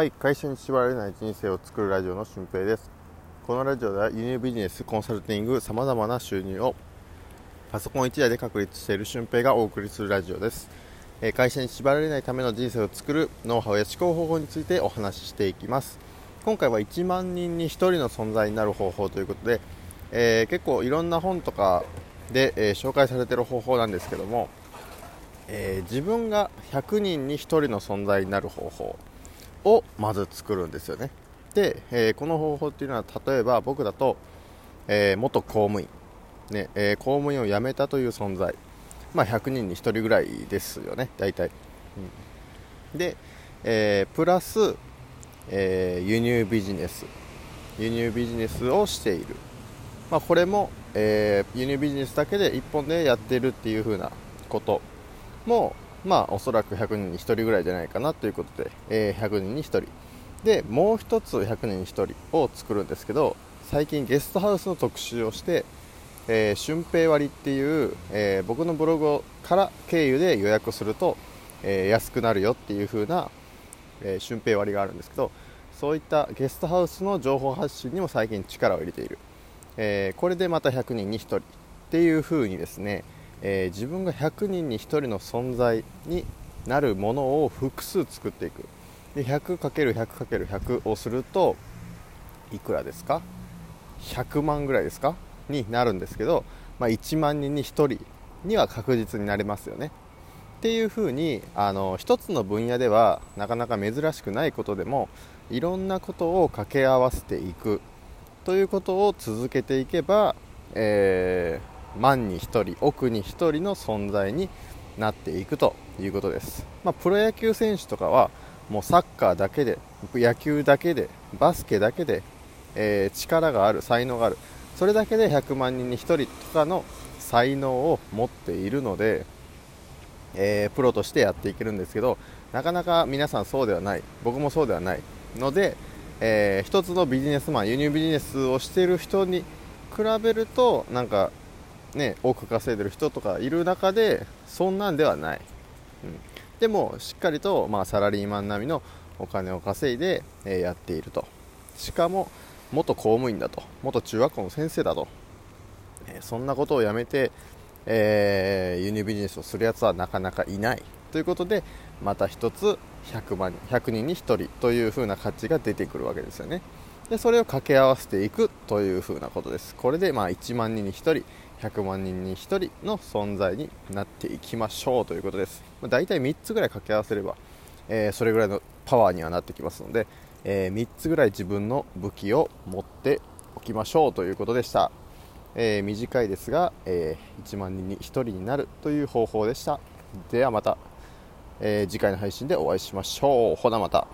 はい会社に縛られない人生を作るラジオの俊平です。このラジオでは輸入ビジネスコンサルティングさまざまな収入をパソコン1台で確立している俊平がお送りするラジオです。え会社に縛られないための人生を作るノウハウや思考方法についてお話ししていきます。今回は1万人に1人の存在になる方法ということで、えー、結構いろんな本とかで、えー、紹介されている方法なんですけども、えー、自分が100人に1人の存在になる方法。をまず作るんですよね。で、えー、この方法っていうのは例えば僕だと、えー、元公務員、ねえー、公務員を辞めたという存在、まあ、100人に1人ぐらいですよね大体、うん、で、えプラス、え輸入ビジネス。輸入ビジネスをしている、まあ、これも、え輸入ビジネスだけで1本でやってるっていう風なこともまあおそらく100人に1人ぐらいじゃないかなということで、えー、100人に1人でもう1つ100人に1人を作るんですけど最近ゲストハウスの特集をして、えー、春平割っていう、えー、僕のブログから経由で予約すると、えー、安くなるよっていう風な、えー、春平割があるんですけどそういったゲストハウスの情報発信にも最近力を入れている、えこれでまた100人に1人っていう風にですねえー、自分が100人に1人の存在になるものを複数作っていく。で 100×100×100 をするといくらですか？100万ぐらいですか？になるんですけど、まあ、1万人に1人には確実になれますよね。っていうふうにあの一つの分野ではなかなか珍しくないことでもいろんなことを掛け合わせていく。ということを続けていけば、えー万に1人億に1人の存在になっていくということです、まあ、プロ野球選手とかはもうサッカーだけで野球だけでバスケだけで、えー、力がある才能がある。それだけで100万人に1人とかの才能を持っているので、えー、プロとしてやっていけるんですけどなかなか皆さんそうではない。僕もそうではない。ので、えー、一つのビジネスマン輸入ビジネスをしている人に比べるとなんかね、多く稼いでる人とかいる中でそんなんではない、うん、でもしっかりと、まあ、サラリーマン並みのお金を稼いで、えー、やっていると。しかも元公務員だと。元中学校の先生だと、えー、そんなことをやめて、えー、輸入ビジネスをするやつはなかなかいない。ということでまた1つ100万人100人に1人という風な価値が出てくるわけですよね。でそれを掛け合わせていくという風なことです。これでまあ1万人に1人100万人に1人の存在になっていきましょうということです、まあ、大体3つぐらい掛け合わせれば、えー、それぐらいのパワーにはなってきますので、えー、3つぐらい自分の武器を持っておきましょうということでした、えー、短いですが、え1万人に1人になるという方法でした。ではまた、え次回の配信でお会いしましょう。ほなまた。